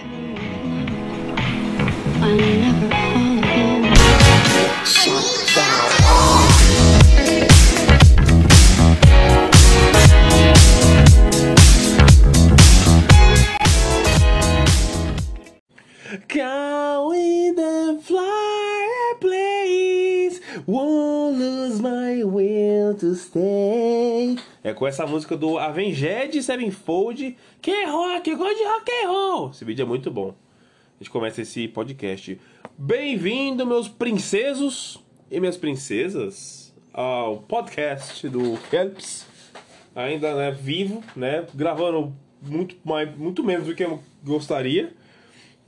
Thank you. É com essa música do Avenged Sevenfold, que rock, eu gosto de rock and roll. Esse vídeo é muito bom. A gente começa esse podcast. Bem-vindo, meus princesos e minhas princesas, ao podcast do Kelps. Ainda né, vivo, né? Gravando muito, mais, muito menos do que eu gostaria.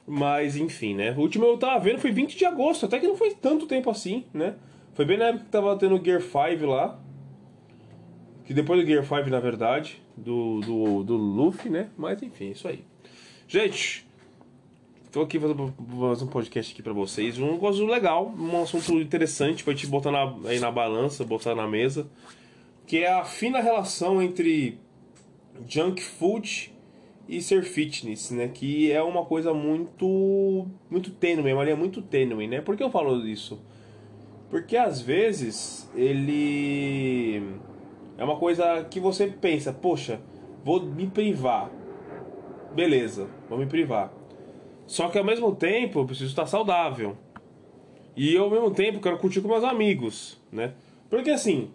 Mas enfim, né? O último eu tava vendo foi 20 de agosto, até que não foi tanto tempo assim, né? Foi bem na época que tava tendo Gear 5 lá. Que depois do Gear 5, na verdade, do, do, do Luffy, né? Mas enfim, isso aí. Gente, tô aqui fazendo um podcast aqui pra vocês. Um negócio legal, um assunto interessante pra gente botar na, aí na balança, botar na mesa. Que é a fina relação entre junk food e ser fitness, né? Que é uma coisa muito muito tênue, uma linha muito tênue, né? Por que eu falo isso? Porque às vezes ele é uma coisa que você pensa, poxa, vou me privar. Beleza, vou me privar. Só que ao mesmo tempo eu preciso estar saudável. E ao mesmo tempo quero curtir com meus amigos, né? Porque assim,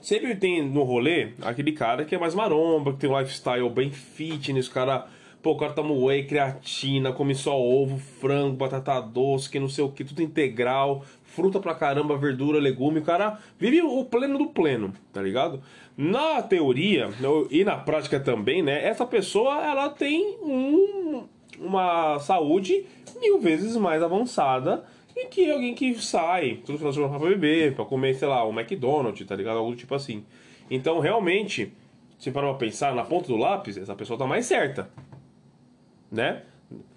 sempre tem no rolê aquele cara que é mais maromba, que tem um lifestyle bem fitness, o cara, pô, o cara toma whey, creatina, come só ovo, frango, batata doce, que não sei o que, tudo integral, fruta pra caramba, verdura, legume, o cara vive o pleno do pleno, tá ligado? Na teoria e na prática também, né, essa pessoa, ela tem um, uma saúde mil vezes mais avançada e que alguém que sai todo final de semana pra beber, pra comer, sei lá, um McDonald's, tá ligado? Algo tipo assim. Então, realmente, se parar pra pensar na ponta do lápis, essa pessoa tá mais certa. Né?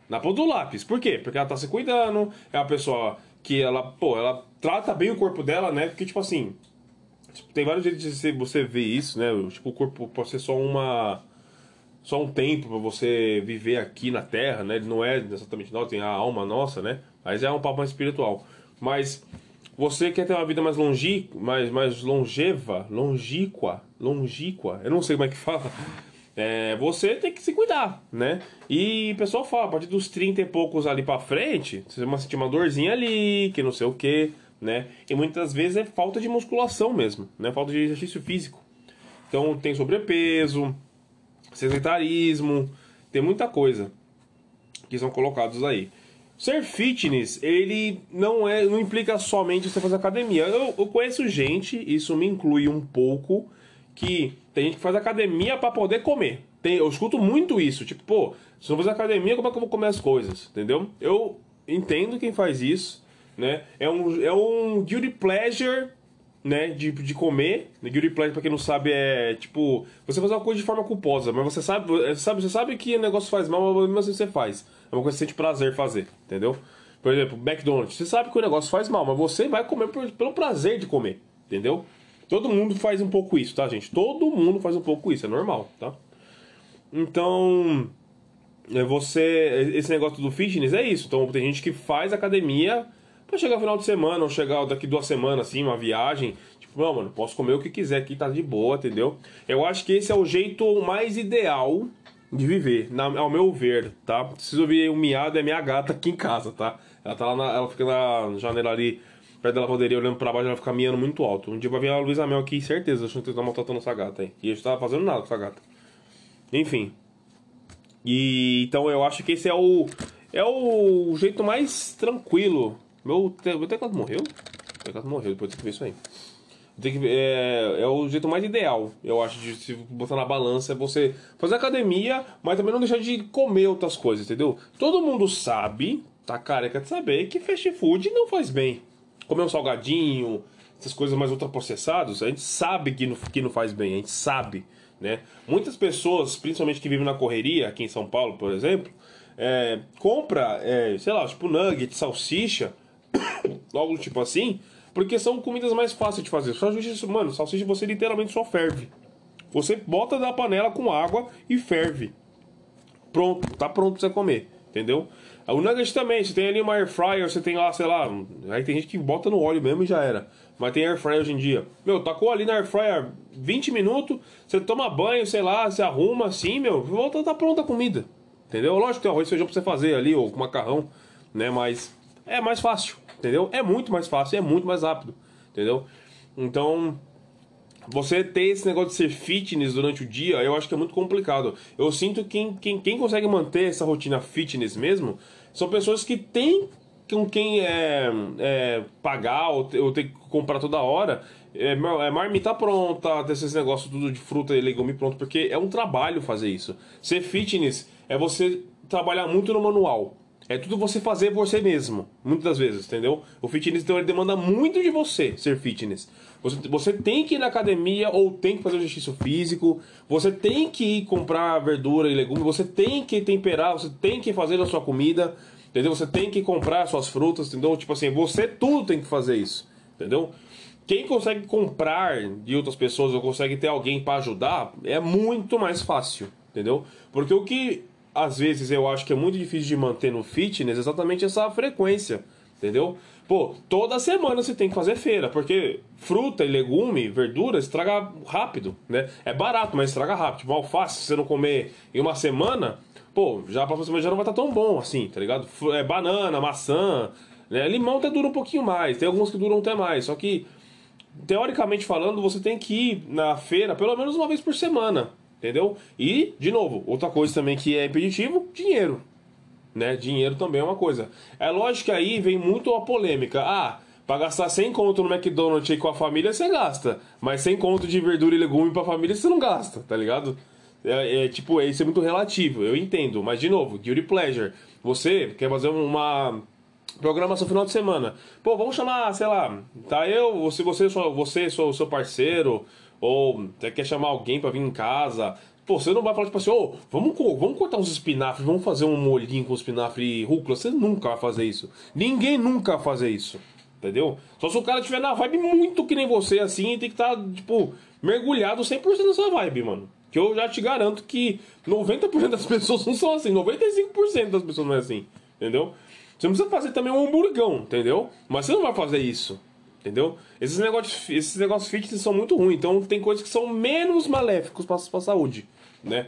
Na ponta do lápis. Por quê? Porque ela tá se cuidando, é uma pessoa que ela, pô, ela trata bem o corpo dela, né? Porque, tipo assim, tem vários jeitos de você ver isso, né? Tipo, o corpo pode ser só uma só um tempo para você viver aqui na Terra, né? Ele não é exatamente não, tem a alma nossa, né? Mas é um papo mais espiritual. Mas você quer ter uma vida mais longi, mais, mais longeva, longíqua, longíqua, eu não sei como é que fala. É, você tem que se cuidar, né? E o pessoal fala, a partir dos 30 e poucos ali pra frente, você vai sentir uma dorzinha ali, que não sei o que, né? E muitas vezes é falta de musculação mesmo, né? Falta de exercício físico. Então tem sobrepeso, sedentarismo, tem muita coisa que são colocados aí. Ser fitness, ele não é, não implica somente você fazer academia. Eu, eu conheço gente, isso me inclui um pouco, que tem gente que faz academia para poder comer. Tem, eu escuto muito isso, tipo, pô, se eu não fazer academia, como é que eu vou comer as coisas? Entendeu? Eu entendo quem faz isso, né? É um, é um guilty pleasure né, de, de comer. Guilty pleasure, pra quem não sabe, é tipo, você fazer uma coisa de forma culposa, mas você sabe, você sabe, você sabe que o negócio faz mal, mas mesmo assim você faz. É uma coisa que você sente prazer fazer, entendeu? Por exemplo, McDonald's, você sabe que o negócio faz mal, mas você vai comer por, pelo prazer de comer, entendeu? Todo mundo faz um pouco isso, tá, gente? Todo mundo faz um pouco isso, é normal, tá? Então, é você, esse negócio do fitness é isso. Então, tem gente que faz academia Pra chegar no final de semana, ou chegar daqui duas semanas, assim, uma viagem. Tipo, não, mano, posso comer o que quiser aqui, tá de boa, entendeu? Eu acho que esse é o jeito mais ideal de viver, na, ao meu ver, tá? Preciso ouvir um miado, é minha gata aqui em casa, tá? Ela tá lá, na, ela fica na janela ali, perto da lavanderia, olhando pra baixo, ela fica miando muito alto. Um dia vai vir a Luísa Mel aqui, certeza, achando que tá maltratando essa gata aí. E a gente tava fazendo nada com essa gata. Enfim. E então eu acho que esse é o é o jeito mais tranquilo meu, meu teclado morreu? O teclado morreu, depois tem que ver isso aí. Tem que, é, é o jeito mais ideal, eu acho, de se botar na balança, é você fazer academia, mas também não deixar de comer outras coisas, entendeu? Todo mundo sabe, tá careca de saber, que fast food não faz bem. Comer um salgadinho, essas coisas mais ultraprocessadas, a gente sabe que não, que não faz bem, a gente sabe, né? Muitas pessoas, principalmente que vivem na correria, aqui em São Paulo, por exemplo, é, compra, é, sei lá, tipo nugget, salsicha, algo tipo assim, porque são comidas mais fáceis de fazer. Salsicha, mano, salsicha você literalmente só ferve. Você bota na panela com água e ferve. pronto, tá pronto pra você comer, entendeu? O nugget também, você tem ali uma air fryer, você tem lá, sei lá, aí tem gente que bota no óleo mesmo e já era. Mas tem air fryer hoje em dia. Meu, tacou ali na air fryer 20 minutos, você toma banho, sei lá, você arruma assim, meu, volta, tá pronta a comida. Entendeu? Lógico que tem arroz e feijão pra você fazer ali, ou com macarrão, né? Mas é mais fácil, entendeu? É muito mais fácil, é muito mais rápido, entendeu? Então, você ter esse negócio de ser fitness durante o dia, eu acho que é muito complicado. Eu sinto que quem, quem, quem consegue manter essa rotina fitness mesmo são pessoas que têm com quem é, é pagar ou, ou ter que comprar toda hora. É, é marmita pronta, ter esses negócios tudo de fruta e legume pronto, porque é um trabalho fazer isso. Ser fitness é você trabalhar muito no manual. É tudo você fazer você mesmo, muitas vezes, entendeu? O fitness então ele demanda muito de você ser fitness. Você, você tem que ir na academia ou tem que fazer exercício físico, você tem que ir comprar verdura e legumes, você tem que temperar, você tem que fazer a sua comida, entendeu? Você tem que comprar suas frutas, entendeu? Tipo assim, você tudo tem que fazer isso, entendeu? Quem consegue comprar de outras pessoas ou consegue ter alguém para ajudar é muito mais fácil, entendeu? Porque o que às vezes eu acho que é muito difícil de manter no fitness exatamente essa frequência, entendeu? Pô, toda semana você tem que fazer feira, porque fruta e legume, verdura, estraga rápido, né? É barato, mas estraga rápido. Tipo, alface, se você não comer em uma semana, pô, já pra você já não vai estar tá tão bom assim, tá ligado? É banana, maçã, né? Limão até dura um pouquinho mais, tem alguns que duram até mais, só que teoricamente falando, você tem que ir na feira pelo menos uma vez por semana, entendeu? E, de novo, outra coisa também que é impeditivo, dinheiro né? Dinheiro também é uma coisa. É lógico que aí vem muito a polêmica. Ah, para gastar 100 conto no McDonald's aí com a família, você gasta. Mas 100 conto de verdura e legume pra família, você não gasta, tá ligado? É, é, tipo, isso é muito relativo, eu entendo. Mas, de novo, guilty pleasure. Você quer fazer uma programação final de semana. Pô, vamos chamar, sei lá, tá eu, você, você, você, seu, seu parceiro, ou você quer chamar alguém para vir em casa, Pô, você não vai falar tipo assim, ô, oh, vamos, vamos cortar uns espinafres, vamos fazer um molhinho com espinafre e rúcula. Você nunca vai fazer isso. Ninguém nunca vai fazer isso. Entendeu? Só se o cara tiver na vibe muito que nem você, assim, tem que estar, tá, tipo, mergulhado 100% nessa vibe, mano. Que eu já te garanto que 90% das pessoas não são assim, 95% das pessoas não é assim, entendeu? Você não precisa fazer também um hamburgão, entendeu? Mas você não vai fazer isso. Entendeu? Esses negócios, esses negócios fitness são muito ruins, então tem coisas que são menos maléficos para a saúde, né?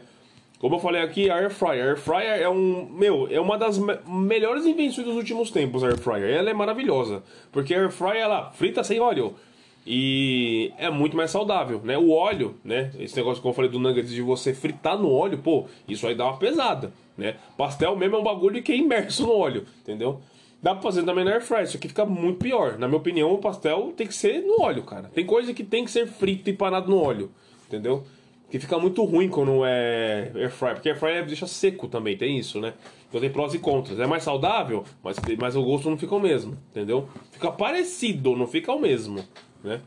Como eu falei aqui, a Air Fryer. A Air Fryer é um. Meu, é uma das me melhores invenções dos últimos tempos, a Air Fryer. Ela é maravilhosa. Porque Air Fryer, ela frita sem óleo. E é muito mais saudável, né? O óleo, né? Esse negócio que eu falei do nuggets de você fritar no óleo, pô, isso aí dá uma pesada, né? Pastel mesmo é um bagulho que é imerso no óleo, entendeu? Dá pra fazer também na air fryer, isso aqui fica muito pior. Na minha opinião, o pastel tem que ser no óleo, cara. Tem coisa que tem que ser frito e empanado no óleo, entendeu? Que fica muito ruim quando é air fryer, porque air fryer deixa seco também, tem isso, né? Então tem prós e contras. É mais saudável, mas, mas o gosto não fica o mesmo, entendeu? Fica parecido, não fica o mesmo, né?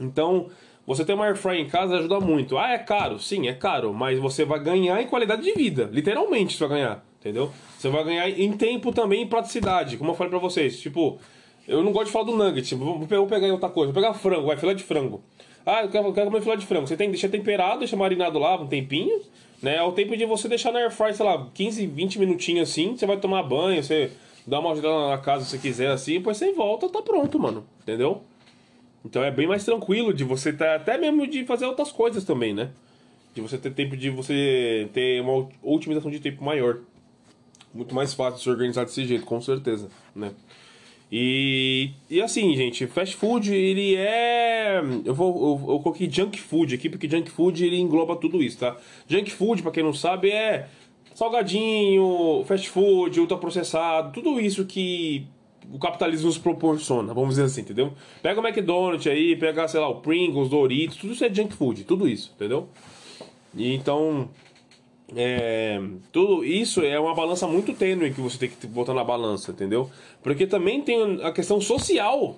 Então, você ter uma air fryer em casa ajuda muito. Ah, é caro? Sim, é caro, mas você vai ganhar em qualidade de vida. Literalmente você vai ganhar entendeu? Você vai ganhar em tempo também em praticidade, como eu falei pra vocês. Tipo, eu não gosto de falar do nugget, tipo, vou pegar outra coisa, vou pegar frango, vai, filé de frango. Ah, eu quero, eu quero comer filé de frango. Você tem que deixar temperado, deixar marinado lá um tempinho, né? É o tempo de você deixar na air fry, sei lá, 15, 20 minutinhos assim, você vai tomar banho, você dá uma ajuda na casa se quiser assim, depois você volta, tá pronto, mano. Entendeu? Então é bem mais tranquilo de você tá, até mesmo de fazer outras coisas também, né? De você ter tempo de você ter uma otimização de tempo maior muito mais fácil de se organizar desse jeito, com certeza, né? E, e assim, gente, fast food, ele é. Eu vou eu, eu coloquei junk food aqui, porque junk food ele engloba tudo isso, tá? Junk food, para quem não sabe, é salgadinho, fast food, ultraprocessado, tudo isso que o capitalismo nos proporciona, vamos dizer assim, entendeu? Pega o McDonald's aí, pega, sei lá, o Pringles, Doritos, tudo isso é junk food, tudo isso, entendeu? E então, é, tudo isso é uma balança muito tênue que você tem que botar na balança, entendeu? Porque também tem a questão social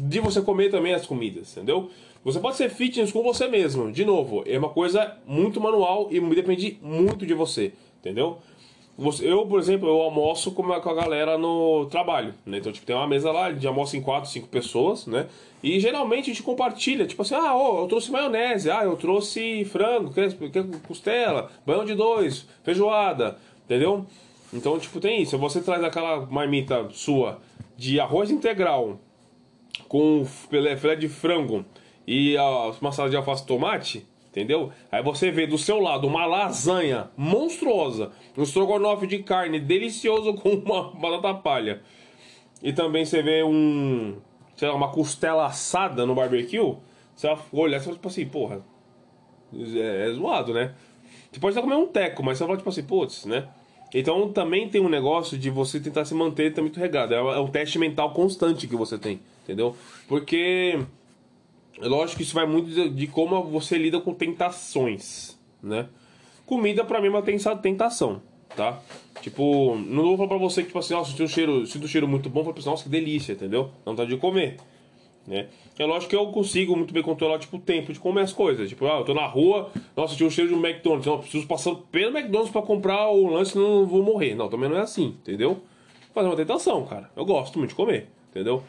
de você comer também as comidas, entendeu? Você pode ser fitness com você mesmo. De novo, é uma coisa muito manual e depende muito de você, entendeu? Eu, por exemplo, eu almoço com a, galera no trabalho, né? Então, tipo, tem uma mesa lá, a gente almoça em quatro, cinco pessoas, né? E geralmente a gente compartilha, tipo assim, ah, ô, eu trouxe maionese, ah, eu trouxe frango, quer, costela, banho de dois, feijoada, entendeu? Então, tipo, tem isso. Você traz aquela marmita sua de arroz integral com filé de frango e a uma salada de alface tomate, entendeu? Aí você vê do seu lado uma lasanha monstruosa, um estrogonofe de carne delicioso com uma batata palha. E também você vê um, sei lá, uma costela assada no barbecue, você vai olhar e fala tipo assim, porra, é, é zoado, né? Você pode até comer um teco, mas você vai falar tipo assim, putz, né? Então também tem um negócio de você tentar se manter também muito regado. É é um teste mental constante que você tem, entendeu? Porque lógico que isso vai muito de, de como você lida com tentações, né? Comida pra mim é uma tentação, tá? Tipo, não vou falar pra você que, tipo assim, nossa, sinto um cheiro, sinto um cheiro muito bom, fala pra você, nossa, que delícia, entendeu? Não tá de comer, né? É lógico que eu consigo muito bem controlar, tipo, o tempo de comer as coisas. Tipo, ah, eu tô na rua, nossa, tinha um cheiro de um McDonald's, não, preciso passar pelo McDonald's pra comprar o lanche, não vou morrer. Não, também não é assim, entendeu? É uma tentação, cara. Eu gosto muito de comer, entendeu?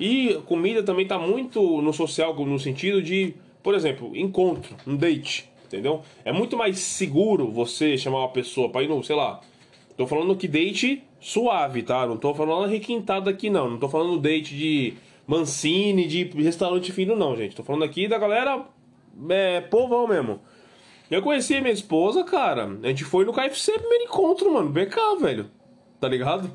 E comida também tá muito no social, no sentido de, por exemplo, encontro, um date, entendeu? É muito mais seguro você chamar uma pessoa pra ir no, sei lá, tô falando que date suave, tá? Não tô falando requintado aqui, não. Não tô falando date de Mancini, de restaurante fino, não, gente. Tô falando aqui da galera é, povão mesmo. Eu conheci minha esposa, cara. A gente foi no KFC primeiro encontro, mano. BK, velho. Tá ligado?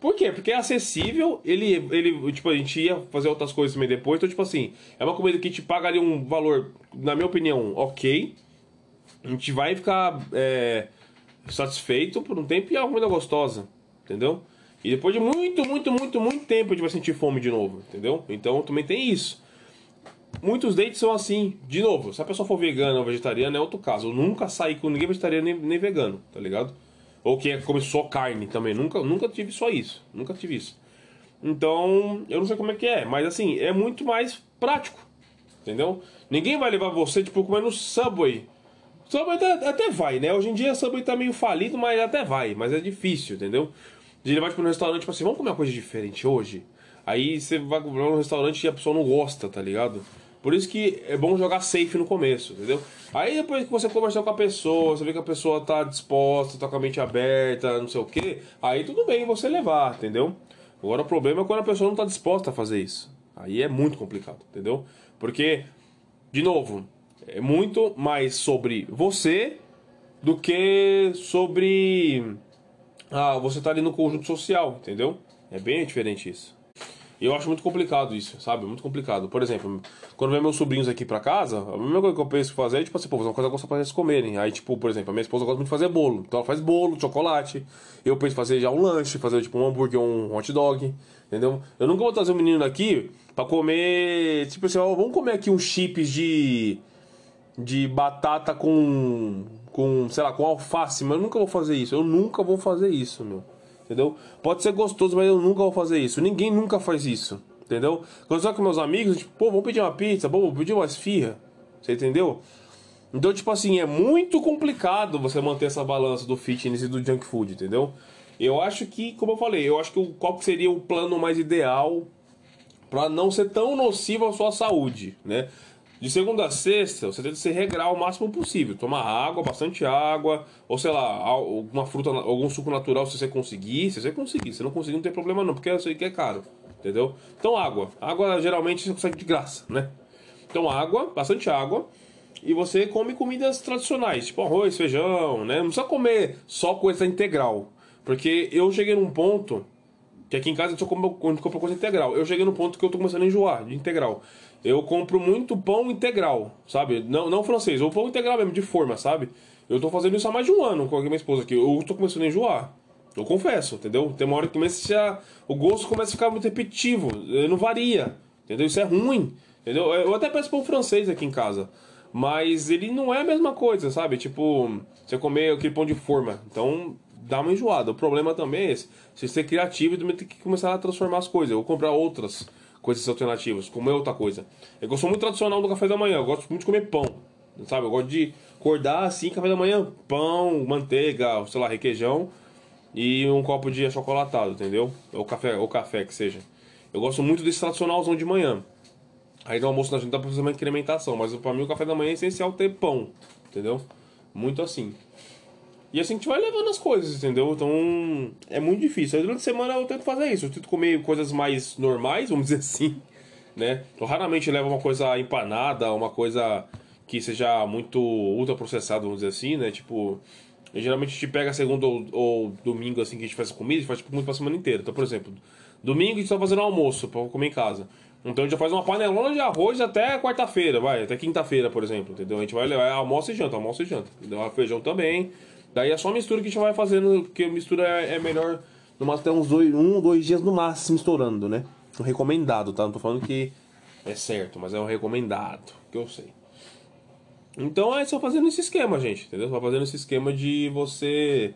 Por quê? Porque é acessível, ele, ele, tipo, a gente ia fazer outras coisas também depois, então, tipo assim, é uma comida que te pagaria um valor, na minha opinião, ok. A gente vai ficar é, satisfeito por um tempo e é uma comida gostosa, entendeu? E depois de muito, muito, muito, muito tempo a gente vai sentir fome de novo, entendeu? Então também tem isso. Muitos dates são assim, de novo, se a pessoa for vegana ou vegetariana é outro caso. Eu nunca saí com ninguém vegetariano nem, nem vegano, tá ligado? Ou que come só carne também. Nunca, nunca tive só isso. Nunca tive isso. Então, eu não sei como é que é, mas assim, é muito mais prático. Entendeu? Ninguém vai levar você, tipo, comer no Subway. Subway até, vai, né? Hoje em dia Subway tá meio falido, mas até vai. Mas é difícil, entendeu? De levar, tipo, no restaurante, tipo assim, vamos comer uma coisa diferente hoje? Aí você vai comer num restaurante e a pessoa não gosta, tá ligado? Por isso que é bom jogar safe no começo, entendeu? Aí depois que você conversar com a pessoa, você vê que a pessoa tá disposta, tá com a mente aberta, não sei o que, aí tudo bem você levar, entendeu? Agora o problema é quando a pessoa não tá disposta a fazer isso. Aí é muito complicado, entendeu? Porque, de novo, é muito mais sobre você do que sobre ah, você tá ali no conjunto social, entendeu? É bem diferente isso. Eu acho muito complicado isso, sabe? Muito complicado. Por exemplo, quando vem meus sobrinhos aqui pra casa, a primeira coisa que eu penso fazer é, tipo assim, pô, fazer uma coisa gostosa pra eles comerem. Aí, tipo, por exemplo, a minha esposa gosta muito de fazer bolo. Então ela faz bolo, chocolate. Eu penso fazer já um lanche, fazer, tipo, um hambúrguer, um hot dog. Entendeu? Eu nunca vou trazer um menino aqui pra comer, tipo assim, ó, vamos comer aqui uns chips de... De batata com... Com, sei lá, com alface. Mas eu nunca vou fazer isso. Eu nunca vou fazer isso, meu. Entendeu? Pode ser gostoso, mas eu nunca vou fazer isso. Ninguém nunca faz isso. Entendeu? Quando eu com meus amigos, tipo, pô, vamos pedir uma pizza, pô, vamos pedir uma esfirra. Você entendeu? Então, tipo assim, é muito complicado você manter essa balança do fitness e do junk food, entendeu? Eu acho que, como eu falei, eu acho que o, qual seria o plano mais ideal para não ser tão nocivo à sua saúde, né? De segunda a sexta, você tenta se regrar o máximo possível. Tomar água, bastante água, ou sei lá, alguma fruta, algum suco natural se você conseguir. Se você conseguir, se não conseguir, não tem problema não, porque eu sei que é caro, entendeu? Então, água. Água geralmente você consegue de graça, né? Então, água, bastante água. E você come comidas tradicionais, tipo arroz, feijão, né? Não precisa comer só coisa integral. Porque eu cheguei num ponto que aqui em casa eu só compro, compro coisa integral. Eu cheguei no ponto que eu tô começando a enjoar de integral. Eu compro muito pão integral, sabe? Não, não francês, ou pão integral mesmo, de forma, sabe? Eu tô fazendo isso há mais de um ano com a minha esposa aqui. Eu tô começando a enjoar. Eu confesso, entendeu? Tem uma hora que começa a, o gosto começa a ficar muito repetitivo, eh, não varia, entendeu? Isso é ruim, entendeu? Eu até peço pão francês aqui em casa, mas ele não é a mesma coisa, sabe? Tipo, você comer aquele pão de forma, então dá uma enjoada. O problema também é esse, você ser criativo e também tem que começar a transformar as coisas, ou comprar outras coisas alternativas, comer outra coisa. Eu sou muito tradicional do café da manhã, eu gosto muito de comer pão, sabe? Eu gosto de acordar assim, café da manhã, pão, manteiga, sei lá, requeijão. e um copo de achocolatado, entendeu? Ou café, ou café que seja. Eu gosto muito desse tradicionalzão de manhã. Aí no almoço na gente dá pra fazer uma incrementação, mas pra mim o café da manhã é essencial ter pão, entendeu? Muito assim. E assim a gente vai levando as coisas, entendeu? Então é muito difícil. Aí durante a semana eu tento fazer isso. Eu tento comer coisas mais normais, vamos dizer assim, né? Eu raramente levo uma coisa empanada, uma coisa que seja muito ultraprocessada, vamos dizer assim, né? Tipo, geralmente a gente pega segunda ou, ou, domingo assim que a gente faz comida, a gente faz tipo, muito pra semana inteira. Então, por exemplo, domingo a gente tá fazendo almoço pra comer em casa. Então a gente já faz uma panelona de arroz até quarta-feira, vai, até quinta-feira, por exemplo, entendeu? A gente vai levar almoço e janta, almoço e janta. Entendeu? Feijão também. Daí é só mistura que a gente vai fazendo, porque mistura é, é melhor no até uns dois, um ou dois dias no máximo estourando, né? O recomendado, tá? Não tô falando que é certo, mas é o recomendado, que eu sei. Então é só fazendo esse esquema, gente, entendeu? Só fazendo esse esquema de você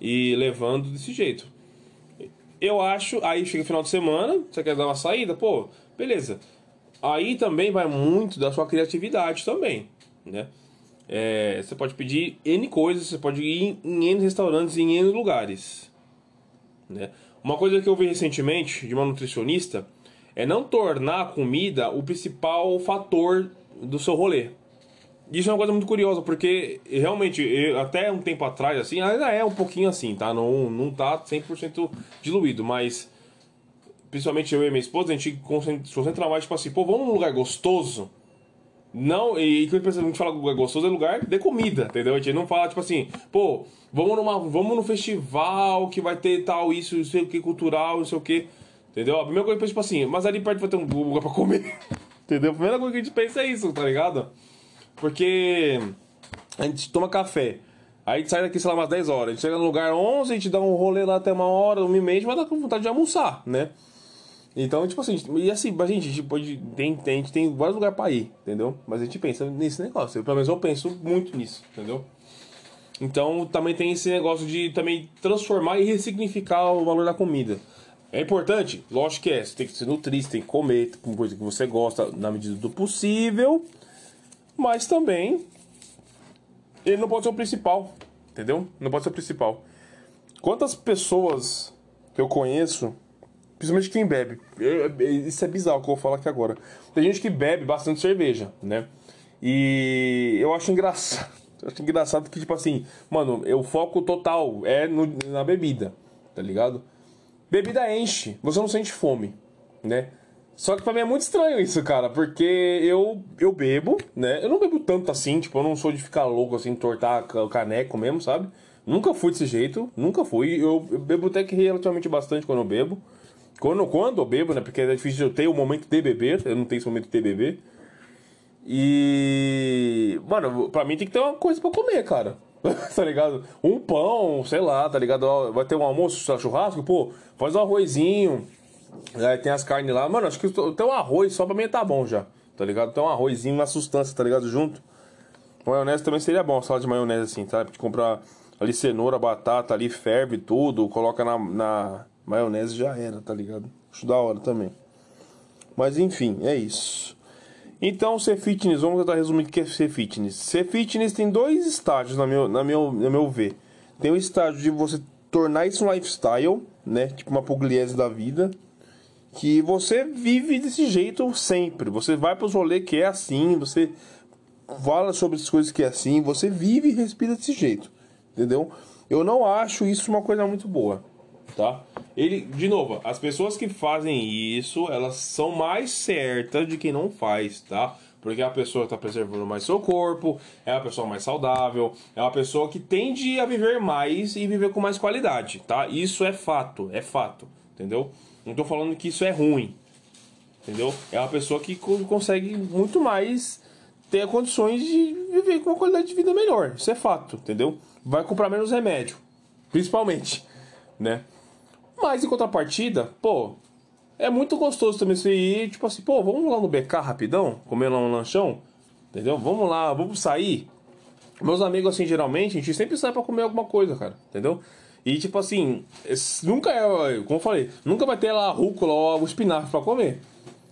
ir levando desse jeito. Eu acho, aí chega o final de semana, você quer dar uma saída, pô, beleza. Aí também vai muito da sua criatividade também, né? É, você pode pedir N coisas, você pode ir em N restaurantes, em N lugares. Né? Uma coisa que eu vi recentemente de uma nutricionista é não tornar a comida o principal fator do seu rolê. Isso é uma coisa muito curiosa, porque realmente, eu, até um tempo atrás, assim, ainda é um pouquinho assim, tá? Não, não tá 100% diluído, mas principalmente eu e minha esposa, a gente concentra mais, tipo assim, pô, vamos num lugar gostoso não, e quando a gente fala lugar gostoso é lugar de comida, entendeu? A gente não fala, tipo assim, pô, vamos, numa, vamos no festival que vai ter tal, isso, não sei o que, cultural, não sei o que. Entendeu? A primeira coisa que pensa, tipo assim, mas ali perto vai ter um lugar pra comer. entendeu? A primeira coisa que a gente pensa é isso, tá ligado? Porque a gente toma café. Aí a gente sai daqui, sei lá, umas 10 horas. A gente chega no lugar 11, a gente dá um rolê lá até uma hora, uma e meia, a gente vai dar com vontade de almoçar, né? Então, tipo assim, e assim, a gente, a gente. Tem, tem, a gente tem vários lugares pra ir, entendeu? Mas a gente pensa nesse negócio. Eu, pelo menos eu penso muito nisso, entendeu? Então também tem esse negócio de também transformar e ressignificar o valor da comida. É importante? Lógico que é. Você tem que se nutrir, tem que comer com coisa que você gosta na medida do possível. Mas também ele não pode ser o principal. Entendeu? Não pode ser o principal. Quantas pessoas que eu conheço Principalmente quem bebe. Isso é bizarro que eu vou falar aqui agora. Tem gente que bebe bastante cerveja, né? E eu acho engraçado. Eu acho engraçado que, tipo assim, mano, o foco total é no, na bebida, tá ligado? Bebida enche, você não sente fome, né? Só que pra mim é muito estranho isso, cara, porque eu, eu bebo, né? Eu não bebo tanto assim, tipo, eu não sou de ficar louco assim, tortar o caneco mesmo, sabe? Nunca fui desse jeito, nunca fui. Eu, eu bebo até que relativamente bastante quando eu bebo. Quando, quando eu bebo, né? Porque é difícil eu ter o momento de beber, eu não tenho esse momento de beber. E. Mano, pra mim tem que ter uma coisa pra comer, cara. tá ligado? Um pão, sei lá, tá ligado? Vai ter um almoço, churrasco, pô, faz um arrozinho. Aí tem as carnes lá. Mano, acho que ter um arroz só pra mim tá bom já. Tá ligado? Tem um arrozinho, uma sustância, tá ligado? Junto. Maionese também seria bom, salada de maionese assim, tá? De comprar ali cenoura, batata ali, ferve tudo, coloca na, na Maionese já era, tá ligado? Acho da hora também. Mas enfim, é isso. Então, ser fitness, vamos tentar resumir o que é ser fitness. Ser fitness tem dois estágios, na meu, na meu, na meu ver. Tem o estágio de você tornar isso um lifestyle, né? Tipo uma pugliese da vida. Que você vive desse jeito sempre. Você vai para os rolês que é assim, você fala sobre as coisas que é assim, você vive e respira desse jeito. Entendeu? Eu não acho isso uma coisa muito boa tá? Ele, de novo, as pessoas que fazem isso, elas são mais certas de quem não faz, tá? Porque a pessoa está preservando mais seu corpo, é uma pessoa mais saudável, é uma pessoa que tende a viver mais e viver com mais qualidade, tá? Isso é fato, é fato, entendeu? Não tô falando que isso é ruim, entendeu? É uma pessoa que consegue muito mais ter condições de viver com uma qualidade de vida melhor, isso é fato, entendeu? Vai comprar menos remédio, principalmente, né? Mas em contrapartida, pô, é muito gostoso também você ir, tipo assim, pô, vamos lá no BK rapidão, comer lá um lanchão, entendeu? Vamos lá, vamos sair. Meus amigos, assim, geralmente, a gente sempre sai pra comer alguma coisa, cara, entendeu? E tipo assim, nunca é, como eu falei, nunca vai ter lá rúcula ou o espinafre pra comer.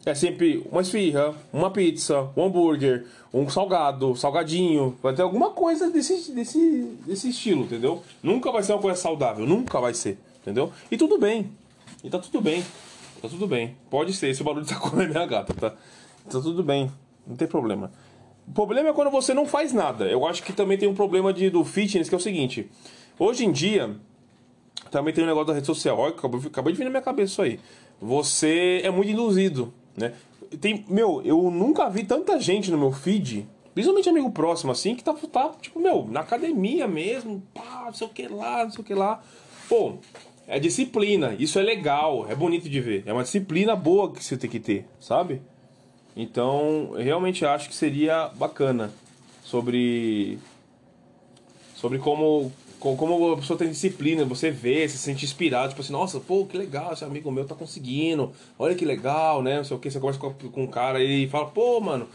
é sempre uma esfirra, uma pizza, um hambúrguer, um salgado, salgadinho. Vai ter alguma coisa desse, desse, desse estilo, entendeu? Nunca vai ser uma coisa saudável, nunca vai ser, entendeu? E tudo bem. E tá tudo bem. Tá tudo bem. Pode ser, esse barulho tá comendo minha gata, tá? Tá tudo bem. Não tem problema. O problema é quando você não faz nada. Eu acho que também tem um problema de, do fitness, que é o seguinte. Hoje em dia, também tem um negócio da rede social. Olha, acabou, acabou de vir na minha cabeça isso aí. Você é muito induzido, né? Tem, meu, eu nunca vi tanta gente no meu feed, principalmente amigo próximo, assim, que tá, tá tipo, meu, na academia mesmo, pá, não sei o que lá, não sei o que lá. Pô, é disciplina, isso é legal, é bonito de ver. É uma disciplina boa que você tem que ter, sabe? Então, eu realmente acho que seria bacana sobre sobre como como a pessoa tem disciplina, você vê, se sente inspirado, tipo assim, nossa, pô, que legal, esse amigo meu tá conseguindo, olha que legal, né? Não sei o que, você conversa com, com um cara e fala, pô, mano,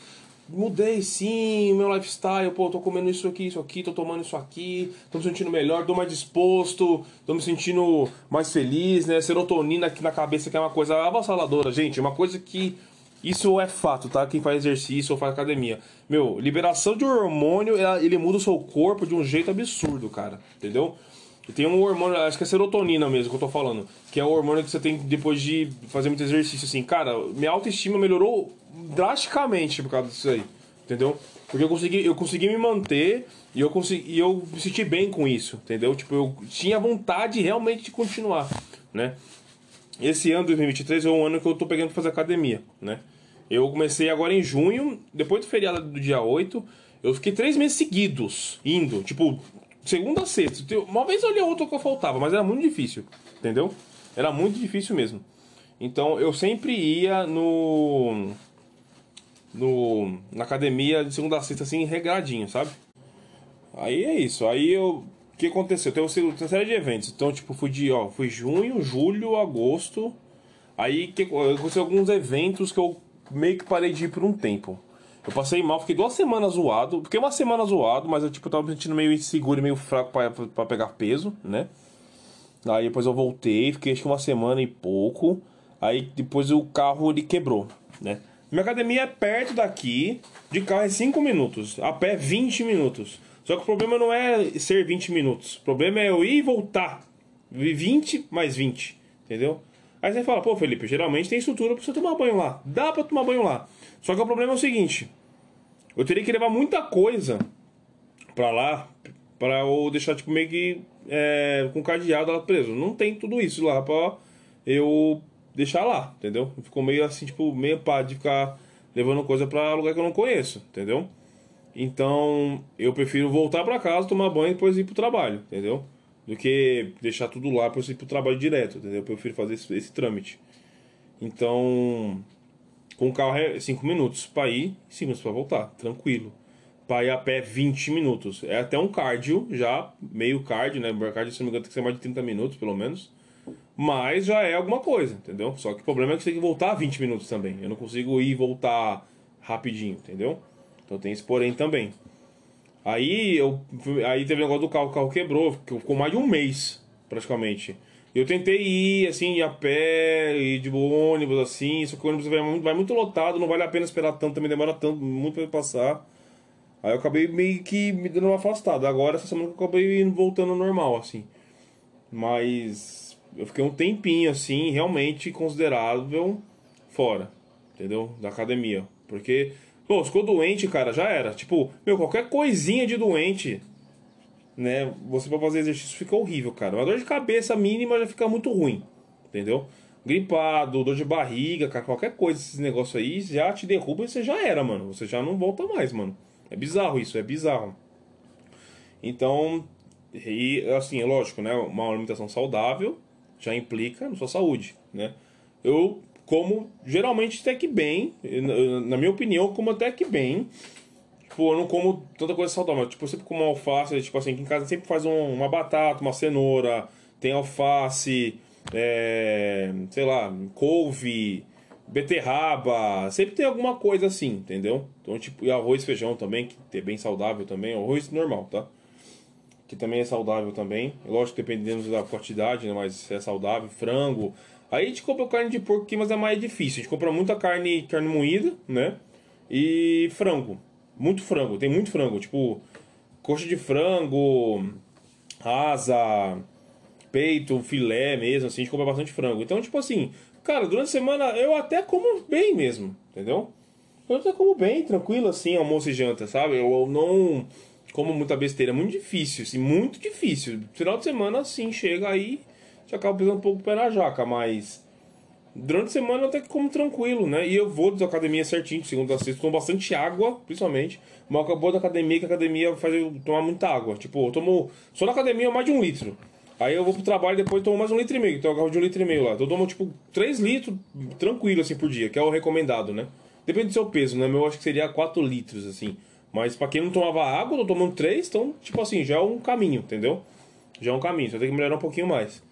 mudei sim, meu lifestyle, pô, tô comendo isso aqui, isso aqui, tô tomando isso aqui, tô me sentindo melhor, tô mais disposto, tô me sentindo mais feliz, né? Serotonina aqui na cabeça que é uma coisa avassaladora, gente, uma coisa que isso é fato, tá? Quem faz exercício ou faz academia. Meu, liberação de hormônio, ele muda o seu corpo de um jeito absurdo, cara. Entendeu? Tem um hormônio, acho que é serotonina mesmo que eu tô falando. Que é o hormônio que você tem depois de fazer muito exercício, assim. Cara, minha autoestima melhorou drasticamente por causa disso aí. Entendeu? Porque eu consegui, eu consegui me manter e eu, consegui, e eu me senti bem com isso, entendeu? Tipo, eu tinha vontade realmente de continuar, né? esse ano 2023 é um ano que eu tô pegando pra fazer academia, né? Eu comecei agora em junho, depois do feriado do dia 8, eu fiquei três meses seguidos indo, tipo, segunda a sexta. Uma vez eu olhei outra que eu faltava, mas era muito difícil, entendeu? Era muito difícil mesmo. Então eu sempre ia no. no na academia de segunda a sexta, assim, regradinho, sabe? Aí é isso. Aí eu o que aconteceu? Tem uma série de eventos. Então, tipo, fui de, ó, fui junho, julho, agosto. Aí que aconteceu alguns eventos que eu meio que parei de ir por um tempo. Eu passei mal, fiquei duas semanas zoado. Fiquei uma semana zoado, mas eu tipo, tava me sentindo meio inseguro e meio fraco pra pegar peso, né? Aí depois eu voltei, fiquei acho que uma semana e pouco. Aí depois o carro ele quebrou, né? Minha academia é perto daqui, de carro é 5 minutos, a pé 20 minutos. Só que o problema não é ser 20 minutos. O problema é eu ir e voltar. 20 mais 20. Entendeu? Aí você fala, pô, Felipe, geralmente tem estrutura pra você tomar banho lá. Dá pra tomar banho lá. Só que o problema é o seguinte: eu teria que levar muita coisa pra lá pra eu deixar, tipo, meio que é, com cadeado lá preso. Não tem tudo isso lá pra eu deixar lá, entendeu? Ficou meio assim, tipo, meio pá de ficar levando coisa pra lugar que eu não conheço, entendeu? Então, eu prefiro voltar para casa, tomar banho e depois ir pro trabalho, entendeu? Do que deixar tudo lá para ir pro trabalho direto, entendeu? Eu prefiro fazer esse, esse trâmite. Então, com o carro é 5 minutos para ir, 5 minutos para voltar, tranquilo. Para ir a pé 20 minutos. É até um cardio, já, meio cardio, né? O cardio, se não me engano, tem que ser mais de 30 minutos, pelo menos. Mas já é alguma coisa, entendeu? Só que o problema é que você tem que voltar 20 minutos também. Eu não consigo ir e voltar rapidinho, entendeu? Então tem esse porém também. Aí eu aí teve o negócio do carro, o carro quebrou, ficou mais de um mês, praticamente. Eu tentei ir assim, a pé, ir de ônibus, assim, só que o ônibus vai muito, vai muito lotado, não vale a pena esperar tanto, também demora tanto, muito pra passar. Aí eu acabei meio que me dando uma afastada. Agora essa semana eu acabei voltando ao normal, assim. Mas eu fiquei um tempinho, assim, realmente considerável fora, entendeu? Da academia. Porque Pô, ficou doente, cara, já era. Tipo, meu, qualquer coisinha de doente, né? Você pra fazer exercício fica horrível, cara. Uma dor de cabeça mínima já fica muito ruim, entendeu? Gripado, dor de barriga, cara, qualquer coisa, esses negócios aí já te derruba e você já era, mano. Você já não volta mais, mano. É bizarro isso, é bizarro. Então, e assim, é lógico, né? Uma alimentação saudável já implica na sua saúde, né? Eu como geralmente até que bem, na minha opinião, como até que bem. Tipo, eu não como tanta coisa saudável. Tipo, eu sempre como alface, tipo assim, aqui em casa sempre faz um, uma batata, uma cenoura, tem alface, é, sei lá, couve, beterraba, sempre tem alguma coisa assim, entendeu? Então, tipo, e arroz, feijão também, que é bem saudável também, arroz normal, tá? Que também é saudável também. Lógico, dependendo da quantidade, né, mas é saudável. Frango, Aí a gente compra carne de porco aqui, mas é mais difícil. A gente compra muita carne, carne moída, né? E frango. Muito frango, tem muito frango. Tipo, coxa de frango, asa, peito, filé mesmo, assim, a gente compra bastante frango. Então, tipo assim, cara, durante a semana eu até como bem mesmo, entendeu? Eu até como bem, tranquilo, assim, almoço e janta, sabe? Eu, eu não como muita besteira. Muito difícil, assim, muito difícil. Final de semana, assim, chega aí, já acaba pisando um pouco o pé na jaca, mas durante a semana até que como tranquilo, né? E eu vou da academia certinho, segundo a sexta, tomo bastante água, principalmente. Mas acabou da academia, que a academia faz eu tomar muita água. Tipo, eu tomo só na academia mais de um litro. Aí eu vou pro trabalho e depois tomo mais um litro e meio. Então eu agarro de um litro e meio lá. Então eu tomo tipo 3 litros tranquilo assim por dia, que é o recomendado, né? Depende do seu peso, né? Meu acho que seria 4 litros, assim. Mas pra quem não tomava água, eu tô tomando 3, então, tipo assim, já é um caminho, entendeu? Já é um caminho, só tem que melhorar um pouquinho mais.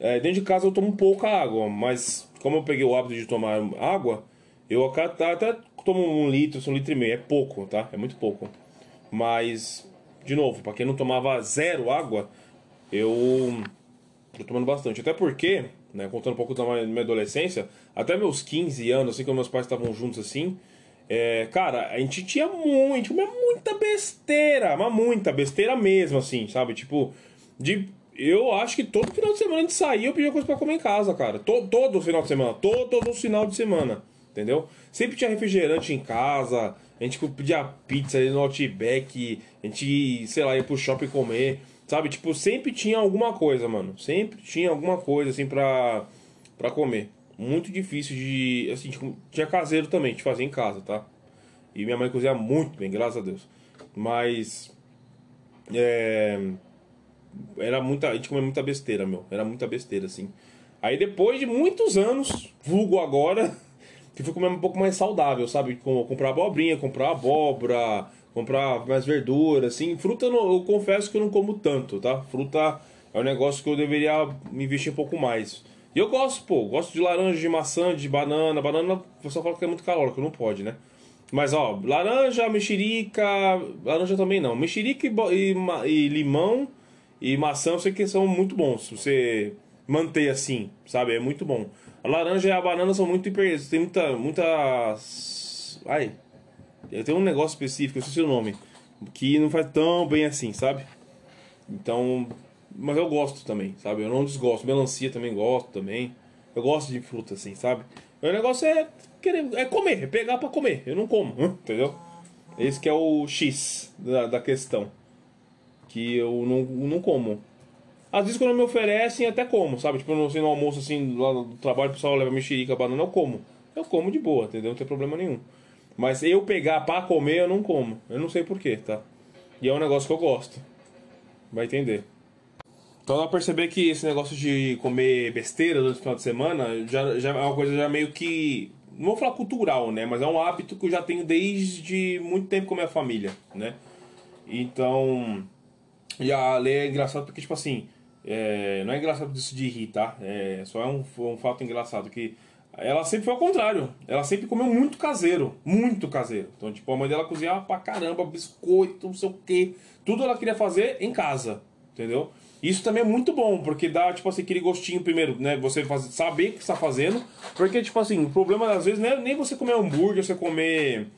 É, dentro de casa eu tomo pouca água, mas como eu peguei o hábito de tomar água, eu até, até tomo um litro, um litro e meio. É pouco, tá? É muito pouco. Mas, de novo, pra quem não tomava zero água, eu tô tomando bastante. Até porque, né, contando um pouco da minha adolescência, até meus 15 anos, assim, quando meus pais estavam juntos assim, é, cara, a gente tinha muito, comia muita besteira, mas muita besteira mesmo, assim, sabe? Tipo, de. Eu acho que todo final de semana a gente saía eu pedia coisa pra comer em casa, cara. Todo, todo final de semana, todo o final de semana, entendeu? Sempre tinha refrigerante em casa, a gente pedia pizza ali no Outback, a gente, sei lá, ia pro shopping comer, sabe? Tipo, sempre tinha alguma coisa, mano. Sempre tinha alguma coisa, assim, pra, pra comer muito difícil de. Assim, tipo, tinha caseiro também, de fazer em casa, tá? E minha mãe cozinha muito bem, graças a Deus. Mas. É. Era muita. A gente comia muita besteira, meu. Era muita besteira, assim. Aí depois de muitos anos, vulgo agora, que fui comer um pouco mais saudável, sabe? Comprar abobrinha, comprar abóbora, comprar mais verdura, assim. Fruta eu, eu confesso que eu não como tanto, tá? Fruta é um negócio que eu deveria me investir um pouco mais. E eu gosto, pô, gosto de laranja, de maçã, de banana. Banana, o pessoal fala que é muito calórico, não pode, né? Mas, ó, laranja, mexerica. Laranja também não. Mexerica e, e, e limão e maçã eu sei que são muito bons. Se você manter assim, sabe? É muito bom. A laranja e a banana são muito hiper. Tem muita. muita. Ai. Tem um negócio específico, eu sei o nome. Que não faz tão bem assim, sabe? Então, mas eu gosto também, sabe? Eu não desgosto. Melancia também gosto também. Eu gosto de fruta, assim, sabe? O negócio é querer, é comer, é pegar pra comer. Eu não como, entendeu? Esse que é o X da, da questão. Que eu não, não como. Às vezes quando me oferecem, até como, sabe? Tipo, assim, no almoço, assim, lá no trabalho, o pessoal leva mexerica, banana, eu como. Eu como de boa, entendeu? Não tem problema nenhum. Mas eu pegar pra comer, eu não como. Eu não sei porquê, tá? E é um negócio que eu gosto. Vai entender. Então dá pra perceber que esse negócio de comer besteira no final de semana já, já é uma coisa já meio que. Não vou falar cultural, né? Mas é um hábito que eu já tenho desde muito tempo com a minha família, né? Então. E a lei é engraçado porque, tipo assim. É, não é engraçado disso de rir, tá? É, só é um, um fato engraçado que ela sempre foi ao contrário. Ela sempre comeu muito caseiro. Muito caseiro. Então, tipo, a mãe dela cozinhava pra caramba, biscoito, não sei o quê. Tudo ela queria fazer em casa. Entendeu? Isso também é muito bom, porque dá, tipo assim, aquele gostinho primeiro, né? Você faz, saber o que está fazendo. Porque, tipo assim, o problema às vezes não é nem você comer hambúrguer, você comer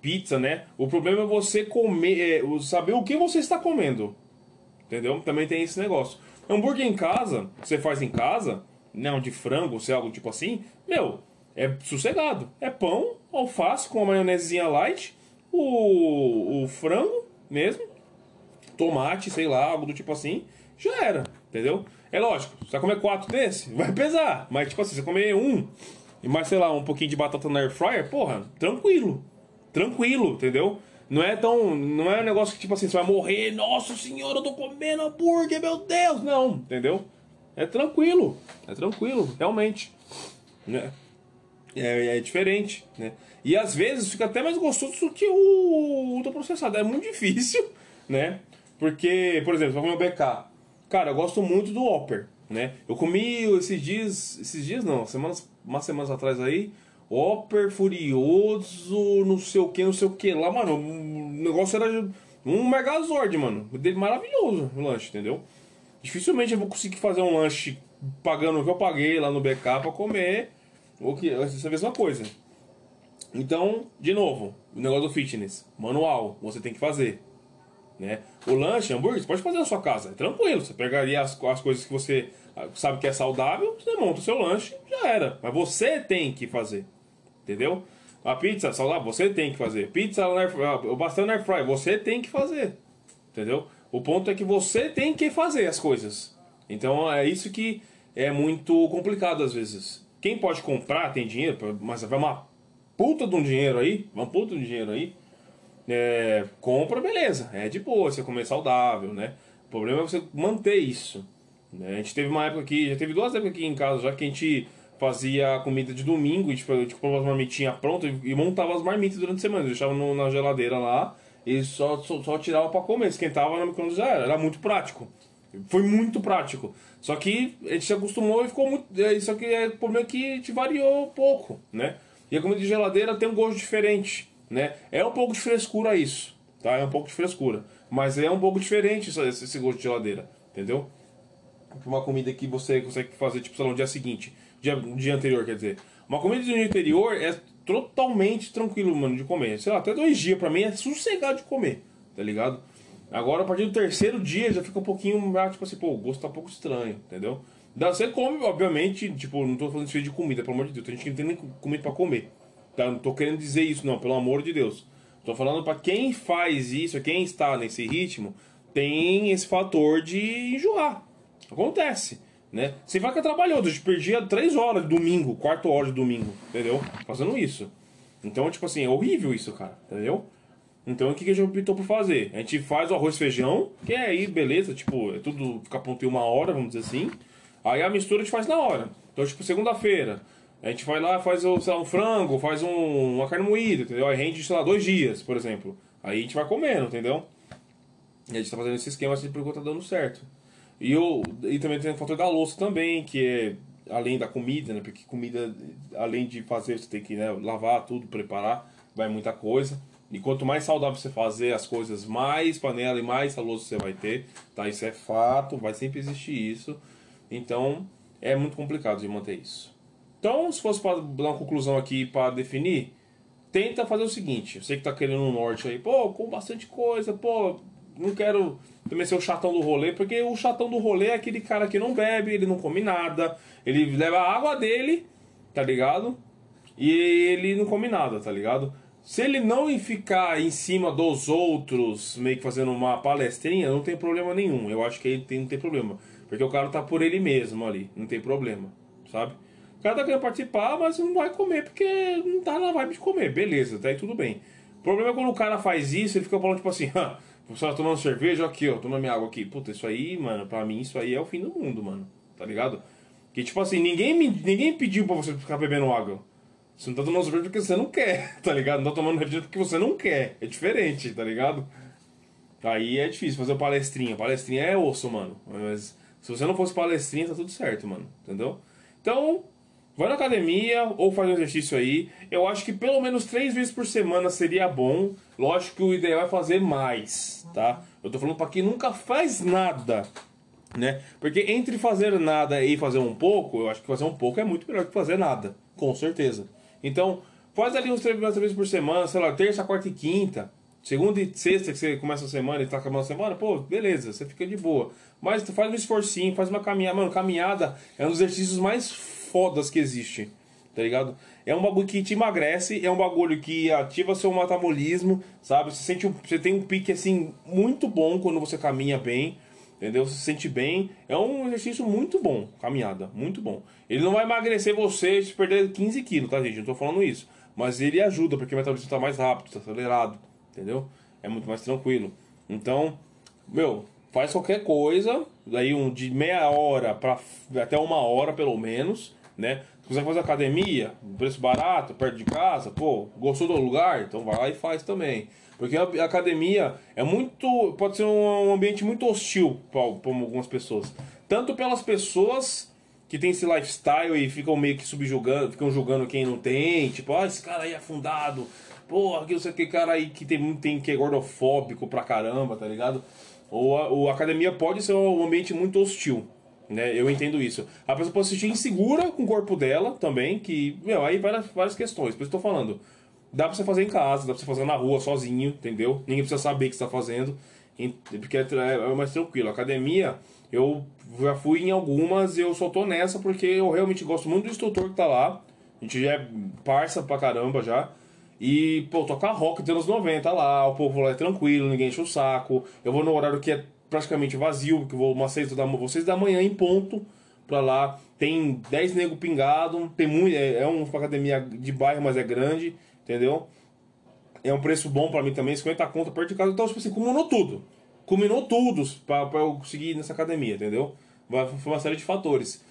pizza, né? O problema é você comer, é, saber o que você está comendo. Entendeu? Também tem esse negócio. Hambúrguer em casa, você faz em casa, não de frango, se é algo tipo assim, meu, é sossegado. É pão, alface com a maionezinha light, o, o frango mesmo, tomate, sei lá, algo do tipo assim já era, entendeu? É lógico, você vai comer quatro desse, vai pesar. Mas, tipo assim, você comer um e mais, sei lá, um pouquinho de batata na air fryer, porra, tranquilo. Tranquilo, entendeu? Não é tão. Não é um negócio que, tipo assim, você vai morrer, nossa senhora, eu tô comendo hambúrguer, meu Deus! Não, entendeu? É tranquilo, é tranquilo, realmente. Né? É, é diferente, né? E às vezes fica até mais gostoso que o ultraprocessado. É muito difícil, né? Porque, por exemplo, vai comer um BK. Cara, eu gosto muito do Whopper, né? Eu comi esses dias, esses dias não, semanas, umas semanas atrás aí, Whopper Furioso, não sei o que, não sei o que lá, mano, o negócio era um Megazord, mano. Maravilhoso o lanche, entendeu? Dificilmente eu vou conseguir fazer um lanche pagando o que eu paguei lá no BK pra comer, o que essa mesma coisa. Então, de novo, o negócio do fitness, manual, você tem que fazer. Né? O lanche, hambúrguer, você pode fazer na sua casa, é tranquilo. Você pegaria as, as coisas que você sabe que é saudável, você monta o seu lanche, já era. Mas você tem que fazer, entendeu? A pizza saudável, você tem que fazer. Pizza, o bastante air fry, você tem que fazer, entendeu? O ponto é que você tem que fazer as coisas. Então é isso que é muito complicado às vezes. Quem pode comprar tem dinheiro, mas vai uma puta de um dinheiro aí, uma puta de um dinheiro aí, é, compra, beleza, é de boa, você comer saudável, né? O problema é você manter isso. Né? A gente teve uma época aqui, já teve duas épocas aqui em casa, já que a gente fazia comida de domingo, e tipo, a gente comprava as marmitinhas prontas e montava as marmitas durante a semana, deixava no, na geladeira lá e só, só, só tirava para comer, esquentava no micro já era, era muito prático. Foi muito prático. Só que a gente se acostumou e ficou muito. Só que é, o problema que a gente variou pouco, né? E a comida de geladeira tem um gosto diferente né? É um pouco de frescura isso, tá? É um pouco de frescura, mas é um pouco diferente esse, gosto de geladeira, entendeu? Uma comida que você consegue fazer, tipo, sei no dia seguinte, dia, dia anterior, quer dizer. Uma comida do dia anterior é totalmente tranquilo, mano, de comer. Sei lá, até dois dias pra mim é sossegado de comer, tá ligado? Agora, a partir do terceiro dia, já fica um pouquinho, tipo assim, pô, o gosto tá um pouco estranho, entendeu? Você come, obviamente, tipo, não tô falando de comida, pelo amor de Deus, tem gente que não tem nem comida pra comer. Tá? Não tô querendo dizer isso, não, pelo amor de Deus. Tô falando para quem faz isso, quem está nesse ritmo, tem esse fator de enjoar. Acontece, né? Você vai que é a gente perdia 3 horas de domingo, 4 horas de domingo, entendeu? Fazendo isso. Então, tipo assim, é horrível isso, cara, entendeu? Então, o que, que a gente optou por fazer? A gente faz o arroz e feijão, que é aí, beleza, tipo, é tudo fica pronto em uma hora, vamos dizer assim. Aí a mistura a gente faz na hora. Então, tipo, segunda-feira, a gente vai lá, faz lá, um frango, faz um, uma carne moída, entendeu? Aí rende, sei lá, dois dias, por exemplo. Aí a gente vai comendo, entendeu? E a gente tá fazendo esse esquema assim porque tá dando certo. E, eu, e também tem o fator da louça também, que é além da comida, né? Porque comida, além de fazer, você tem que né, lavar tudo, preparar, vai muita coisa. E quanto mais saudável você fazer as coisas, mais panela e mais louça você vai ter, tá? Isso é fato, vai sempre existir isso. Então, é muito complicado de manter isso. Então, se fosse para dar uma conclusão aqui para definir, tenta fazer o seguinte: você que tá querendo um norte aí, pô, com bastante coisa, pô, não quero também ser o chatão do rolê, porque o chatão do rolê é aquele cara que não bebe, ele não come nada, ele leva a água dele, tá ligado? E ele não come nada, tá ligado? Se ele não ficar em cima dos outros, meio que fazendo uma palestrinha, não tem problema nenhum. Eu acho que ele tem, não tem problema. Porque o cara tá por ele mesmo ali, não tem problema, sabe? O cara tá querendo participar, mas não vai comer porque não tá na vibe de comer. Beleza, tá aí tudo bem. O problema é quando o cara faz isso, ele fica falando tipo assim, você tomando cerveja, aqui, ó, toma minha água aqui. Puta, isso aí, mano, pra mim isso aí é o fim do mundo, mano. Tá ligado? Que tipo assim, ninguém, ninguém pediu pra você ficar bebendo água. Você não tá tomando cerveja porque você não quer, tá ligado? Não tá tomando refrigerante porque você não quer. É diferente, tá ligado? Aí é difícil fazer palestrinha. Palestrinha é osso, mano. Mas se você não fosse palestrinha, tá tudo certo, mano. Entendeu? Então, Vai na academia ou faz um exercício aí. Eu acho que pelo menos três vezes por semana seria bom. Lógico que o ideal é fazer mais, tá? Eu tô falando para quem nunca faz nada, né? Porque entre fazer nada e fazer um pouco, eu acho que fazer um pouco é muito melhor que fazer nada, com certeza. Então, faz ali uns três vezes por semana, sei lá, terça, quarta e quinta. Segunda e sexta que você começa a semana e tá acabando a semana, pô, beleza, você fica de boa. Mas faz um esforcinho, faz uma caminhada. Mano, caminhada é um dos exercícios mais fodas que existe, tá ligado? É um bagulho que te emagrece, é um bagulho que ativa seu metabolismo, sabe? Você, sente um, você tem um pique assim muito bom quando você caminha bem, entendeu? Você se sente bem. É um exercício muito bom, caminhada, muito bom. Ele não vai emagrecer você se perder 15 quilos, tá, gente? Não tô falando isso. Mas ele ajuda, porque o metabolismo tá mais rápido, tá acelerado, entendeu? É muito mais tranquilo. Então, meu, faz qualquer coisa, daí um de meia hora para até uma hora pelo menos né? Se quiser fazer academia, preço barato, perto de casa, pô, gostou do lugar? Então vai lá e faz também. Porque a academia é muito. pode ser um ambiente muito hostil para algumas pessoas. Tanto pelas pessoas que tem esse lifestyle e ficam meio que subjugando, ficam julgando quem não tem, tipo, ah, esse cara aí é afundado, não sei o que cara aí que tem, tem que é gordofóbico pra caramba, tá ligado? Ou a, ou a academia pode ser um ambiente muito hostil Né? Eu entendo isso. A pessoa pode se sentir insegura com o corpo dela também, que, meu, aí várias, várias questões. Por isso que eu tô falando. Dá pra você fazer em casa, dá pra você fazer na rua sozinho, entendeu? Ninguém precisa saber o que você tá fazendo, porque é tra- é mais tranquilo. Academia, eu já fui em algumas e eu só tô nessa porque eu realmente gosto muito do instrutor que tá lá. A gente já é parça pra caramba já. E, pô, tocar rock dos anos 90 lá, o povo lá é tranquilo, ninguém enche o saco. Eu vou no horário que é praticamente vazio, porque eu vou umas 6 da, manhã- seis da manhã em ponto pra lá. Tem 10 nego pingado, tem muito, é, é uma academia de bairro, mas é grande, entendeu? É um preço bom pra mim também, 50 conto perto de casa. Então, tipo assim, combinou tudo. Combinou tudo pra, eu conseguir ir nessa academia, entendeu? Foi uma série de fatores.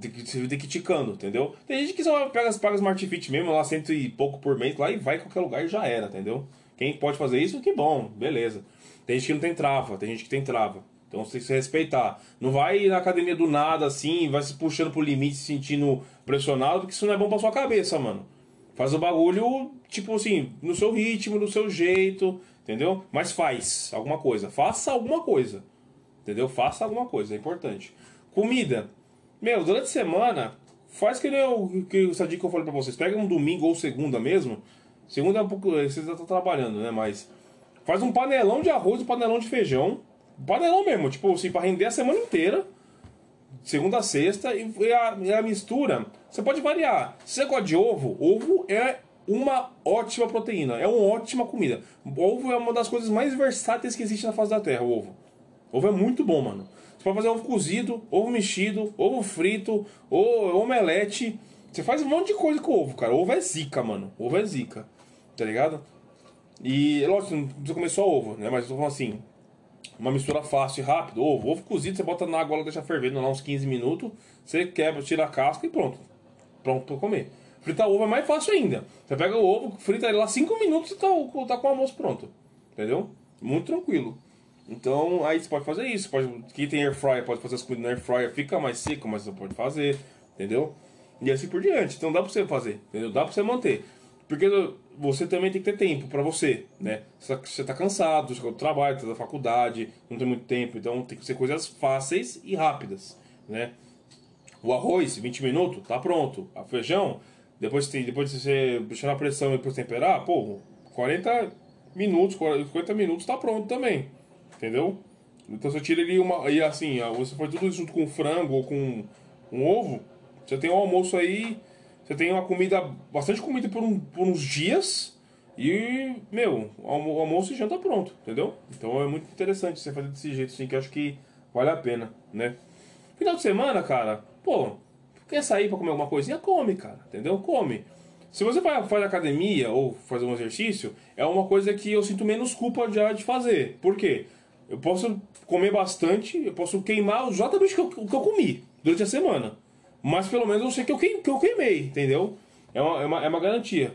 Que, você tem que ticando, entendeu? Tem gente que só pega, paga Smart Fit mesmo, lá cento e pouco por mês, lá e vai em qualquer lugar e já era, entendeu? Quem pode fazer isso, que bom, beleza. Tem gente que não tem trava, tem gente que tem trava. Então você tem que se respeitar. Não vai na academia do nada assim, vai se puxando pro limite, se sentindo pressionado, porque isso não é bom pra sua cabeça, mano. Faz o bagulho, tipo assim, no seu ritmo, no seu jeito, entendeu? Mas faz alguma coisa. Faça alguma coisa. Entendeu? Faça alguma coisa, é importante. Comida. Meu, durante a semana, faz que nem eu, que essa dica que eu falei pra vocês. Pega um domingo ou segunda mesmo. Segunda é pouco. Vocês já estão trabalhando, né? Mas. Faz um panelão de arroz, um panelão de feijão. Um panelão mesmo, tipo assim, pra render a semana inteira. Segunda a sexta. E a, e a mistura, você pode variar. Se você gosta de ovo, ovo é uma ótima proteína. É uma ótima comida. Ovo é uma das coisas mais versáteis que existe na face da terra, o ovo. Ovo é muito bom, mano. Você pode fazer ovo cozido, ovo mexido, ovo frito, ou omelete. Você faz um monte de coisa com ovo, cara. Ovo é zica, mano. Ovo é zica. Tá ligado? E, lógico, não precisa comer só ovo, né? Mas eu tô falando assim, uma mistura fácil e rápido. Ovo, ovo cozido, você bota na água, ela deixa fervendo lá uns 15 minutos. Você quebra, tira a casca e pronto. Pronto pra comer. Fritar ovo é mais fácil ainda. Você pega o ovo, frita ele lá 5 minutos e tá, tá com o almoço pronto. Entendeu? Muito tranquilo. Então, aí você pode fazer isso. Pode, quem tem air fryer pode fazer as comidas no air fryer, fica mais seco, mas você pode fazer. Entendeu? E assim por diante. Então dá pra você fazer. Entendeu? Dá pra você manter. Porque você também tem que ter tempo pra você, né? Você tá, tá cansado, você tá do trabalho, tá da faculdade, não tem muito tempo, então tem que ser coisas fáceis e rápidas, né? O arroz, 20 minutos, tá pronto. A feijão, depois, tem, depois de você deixar na pressão e depois temperar, pô, 40 minutos, 50 minutos tá pronto também. Entendeu? Então você tira ali uma. E assim, você faz tudo junto com frango ou com um ovo, você tem um almoço aí. Você tem uma comida, bastante comida por, um- por uns dias. E, meu, o almo- o almoço e janta pronto, entendeu? Então é muito interessante você fazer desse jeito, assim, que eu acho que vale a pena, né? Final de semana, cara, pô, quer sair pra comer alguma coisinha? Come, cara, entendeu? Come. Se você vai fazer academia ou fazer um exercício, é uma coisa que eu sinto menos culpa já de fazer. Por quê? Eu posso comer bastante, eu posso queimar exatamente o que eu, o que eu comi durante a semana. Mas pelo menos eu sei que eu, que eu queimei, entendeu? É uma, é, uma, é uma garantia.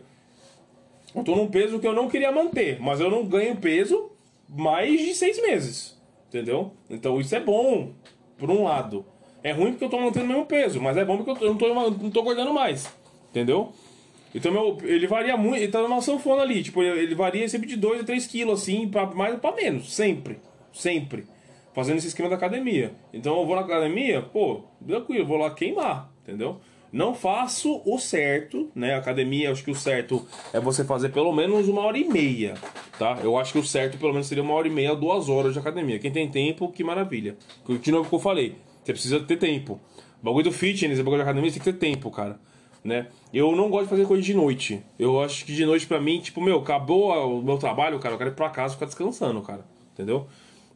Eu tô num peso que eu não queria manter, mas eu não ganho peso mais de seis meses. Entendeu? Então isso é bom, por um lado. É ruim porque eu tô mantendo o mesmo peso, mas é bom porque eu não tô, não tô engordando mais. Entendeu? Então meu, ele varia muito, ele tá numa sanfona ali, tipo, ele varia sempre de 2 a 3 quilos, assim, pra mais ou pra menos, sempre. Sempre. Fazendo esse esquema da academia. Então eu vou na academia, pô, tranquilo, vou lá queimar, entendeu? Não faço o certo, né? Academia, acho que o certo é você fazer pelo menos uma hora e meia, tá? Eu acho que o certo pelo menos seria uma hora e meia, duas horas de academia. Quem tem tempo, que maravilha. De novo que eu falei, você precisa ter tempo. O bagulho do fitness, o bagulho da academia, você tem que ter tempo, cara. Né? Eu não gosto de fazer coisa de noite. Eu acho que de noite pra mim, tipo, meu, acabou o meu trabalho, cara, eu quero ir pra casa ficar descansando, cara. Entendeu?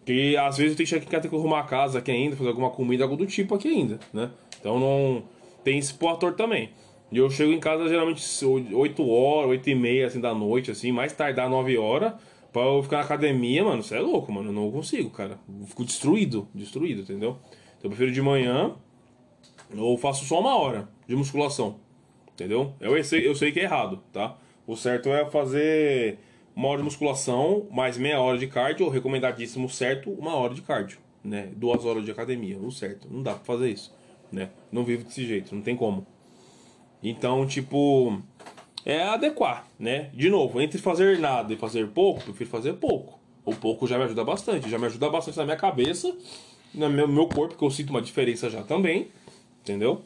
Porque às vezes eu tenho que tenho que arrumar a casa aqui ainda, fazer alguma comida, algo do tipo aqui ainda, né? Então não. Tem esse pro ator também. E eu chego em casa geralmente 8 horas, 8 e meia assim da noite, assim, mais tardar 9 horas, pra eu ficar na academia, mano, você é louco, mano. Eu não consigo, cara. Eu fico destruído, destruído, entendeu? Então eu prefiro de manhã, ou faço só uma hora de musculação. Entendeu? Eu sei, eu sei que é errado, tá? O certo é fazer uma hora de musculação, mais meia hora de cardio, ou recomendadíssimo certo, uma hora de cardio, né? Duas horas de academia, o certo. Não dá pra fazer isso, né? Não vivo desse jeito, não tem como. Então, tipo, é adequar, né? De novo, entre fazer nada e fazer pouco, prefiro fazer pouco. O pouco já me ajuda bastante, já me ajuda bastante na minha cabeça no meu, meu corpo, que eu sinto uma diferença já também, entendeu?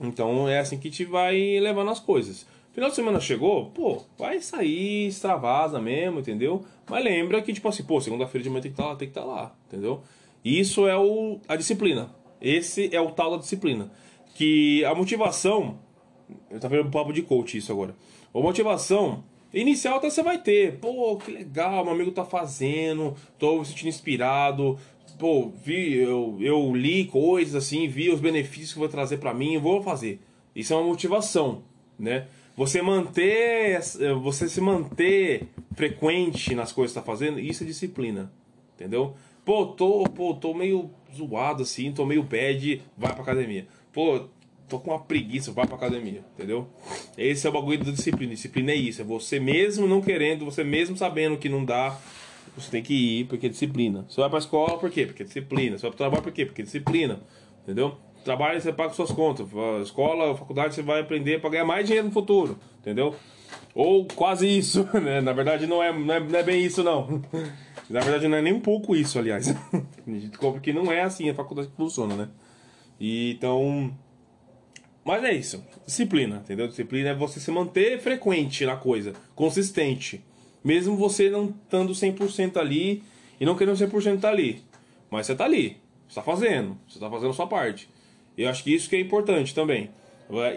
Então é assim que gente vai levando as coisas. Final de semana chegou, pô, vai sair, extravasa mesmo, entendeu? Mas lembra que, tipo assim, pô, segunda-feira de manhã tem que estar tá lá, tem que estar tá lá, entendeu? Isso é o, a disciplina. Esse é o tal da disciplina. Que a motivação. Eu tava vendo um papo de coach isso agora. A motivação inicial até você vai ter. Pô, que legal, meu amigo tá fazendo, tô me sentindo inspirado. Pô, vi, eu, eu li coisas assim, vi os benefícios que vai trazer para mim, vou fazer. Isso é uma motivação, né? Você manter, você se manter frequente nas coisas que está fazendo, isso é disciplina, entendeu? Pô, tô, pô, tô meio zoado assim, tô meio bad, vai pra academia. Pô, tô com uma preguiça, vai pra academia, entendeu? Esse é o bagulho da disciplina. Disciplina é isso, é você mesmo não querendo, você mesmo sabendo que não dá, você tem que ir porque é disciplina. Você vai pra escola por quê? Porque é disciplina. Você vai pro trabalho por quê? Porque é disciplina, entendeu? Trabalho você paga suas contas. Escola, faculdade você vai aprender para ganhar mais dinheiro no futuro, entendeu? Ou quase isso, né? Na verdade não é, não é, não é bem isso não. Na verdade não é nem um pouco isso, aliás. A gente descobre que não é assim a faculdade que funciona, né? E, então... Mas é isso. Disciplina, entendeu? Disciplina é você se manter frequente na coisa, consistente. Mesmo você não estando 100% ali e não querendo 100% estar ali. Mas você está ali, você está fazendo, você está fazendo a sua parte. Eu acho que isso que é importante também.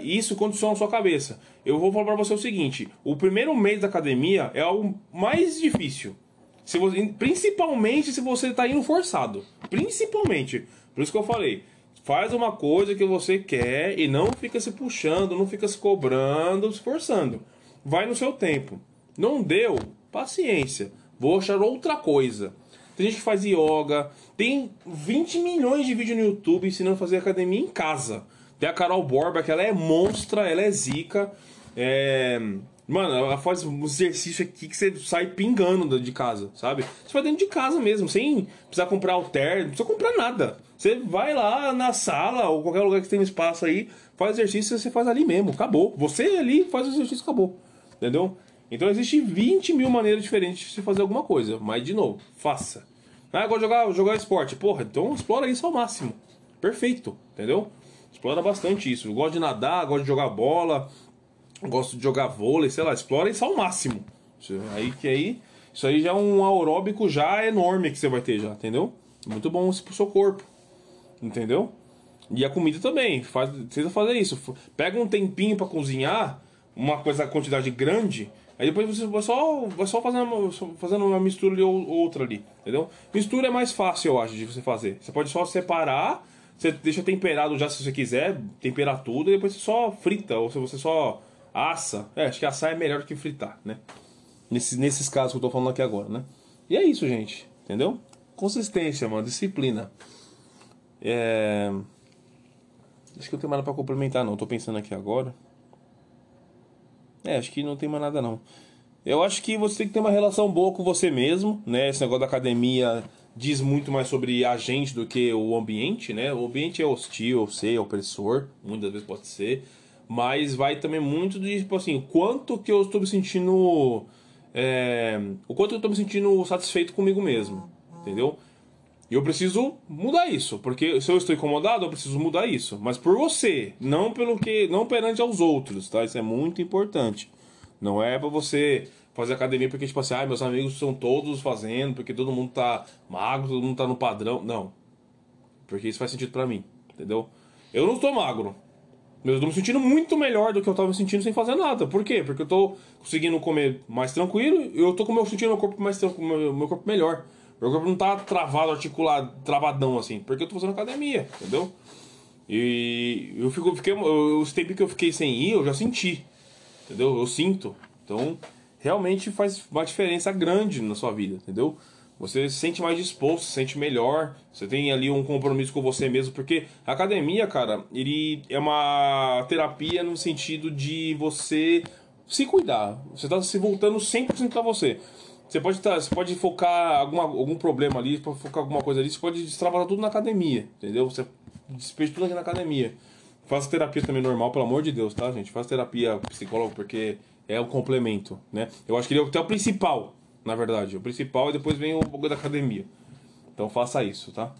Isso condiciona a sua cabeça. Eu vou falar para você o seguinte: o primeiro mês da academia é o mais difícil. Se você, principalmente se você está indo forçado. Principalmente. Por isso que eu falei. Faz uma coisa que você quer e não fica se puxando, não fica se cobrando, se forçando. Vai no seu tempo. Não deu? Paciência. Vou achar outra coisa. Tem gente que faz yoga. Tem 20 milhões de vídeos no YouTube ensinando a fazer academia em casa. Tem a Carol Borba, que ela é monstra, ela é zica. É... Mano, ela faz um exercício aqui que você sai pingando de casa, sabe? Você vai dentro de casa mesmo, sem precisar comprar alter, não precisa comprar nada. Você vai lá na sala ou qualquer lugar que tem espaço aí, faz exercício você faz ali mesmo, acabou. Você ali faz o exercício, acabou. Entendeu? Então existe 20 mil maneiras diferentes de você fazer alguma coisa. Mas, de novo, faça. Ah, de jogar, jogar esporte. Porra, então explora isso ao máximo. Perfeito, entendeu? Explora bastante isso. Eu gosto de nadar, gosto de jogar bola, gosto de jogar vôlei, sei lá, explora isso ao máximo. Aí que aí, isso aí já é um aeróbico já enorme que você vai ter já, entendeu? Muito bom isso pro seu corpo. Entendeu? E a comida também, faz, precisa fazer isso. Pega um tempinho para cozinhar, uma coisa, quantidade grande, Aí depois você vai só, vai só fazendo, uma, fazendo uma mistura ali ou outra ali, entendeu? Mistura é mais fácil, eu acho, de você fazer. Você pode só separar, você deixa temperado já se você quiser, temperar tudo, e depois você só frita, ou se você só assa. É, acho que assar é melhor do que fritar, né? Nesses, nesses casos que eu tô falando aqui agora, né? E é isso, gente, entendeu? Consistência, mano, disciplina. É... Acho que não tem nada pra complementar, não. Tô pensando aqui agora. É, acho que não tem mais nada não. Eu acho que você tem que ter uma relação boa com você mesmo, né? Esse negócio da academia diz muito mais sobre a gente do que o ambiente, né? O ambiente é hostil, eu sei, é opressor, muitas vezes pode ser, mas vai também muito de, tipo assim, quanto que eu estou me sentindo... É, o quanto eu estou me sentindo satisfeito comigo mesmo, entendeu? E eu preciso mudar isso, porque se eu estou incomodado, eu preciso mudar isso. Mas por você, não pelo que, não perante aos outros, tá? Isso é muito importante. Não é para você fazer academia porque tipo assim, ah, meus amigos são todos fazendo, porque todo mundo tá magro, todo mundo tá no padrão. Não. Porque isso faz sentido para mim, entendeu? Eu não estou magro. Mas eu tô me sentindo muito melhor do que eu tava me sentindo sem fazer nada. Por quê? Porque eu tô conseguindo comer mais tranquilo eu tô com meu, sentindo meu corpo mais meu corpo melhor. Meu corpo não tá travado, articulado, travadão assim, porque eu tô fazendo academia, entendeu? E eu fico, fiquei, os tempos que eu fiquei sem ir, eu já senti, entendeu? Eu sinto. Então, realmente faz uma diferença grande na sua vida, entendeu? Você se sente mais disposto, se sente melhor, você tem ali um compromisso com você mesmo, porque a academia, cara, ele é uma terapia no sentido de você se cuidar. Você tá se voltando 100% pra você. Você pode, tá, você pode focar alguma, algum problema ali, pode focar alguma coisa ali, você pode destravar tudo na academia, entendeu? Você despeja tudo aqui na academia. Faça terapia também normal, pelo amor de Deus, tá, gente? Faça terapia psicólogo porque é o complemento, né? Eu acho que ele é o principal, na verdade. O principal e depois vem o pouco da academia. Então faça isso, tá?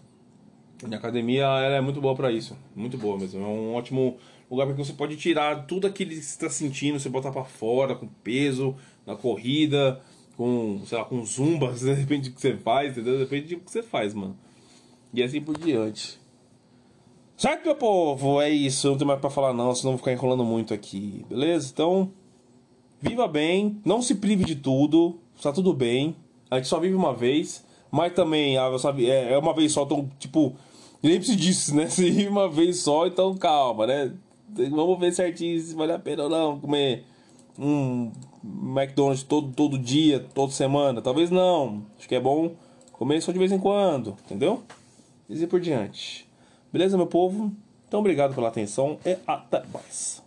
A academia ela é muito boa para isso, muito boa mesmo. É um ótimo lugar porque você pode tirar tudo aquilo que você está sentindo, você botar para fora com peso, na corrida, com, sei lá, com zumbas, depende do que você faz, entendeu? Depende do que você faz, mano. E assim por diante. Certo, meu povo? É isso, não tem mais pra falar não, senão vou ficar enrolando muito aqui, beleza? Então, viva bem, não se prive de tudo, está tudo bem. A gente só vive uma vez, mas também ah, sabe, é, é uma vez só, então, tipo, lembre-se disso, né? Se vive uma vez só, então calma, né? Vamos ver certinho se vale a pena ou não comer um McDonald's todo, todo dia, toda semana. Talvez não. Acho que é bom comer só de vez em quando, entendeu? E assim por diante. Beleza, meu povo? Então, obrigado pela atenção e até mais.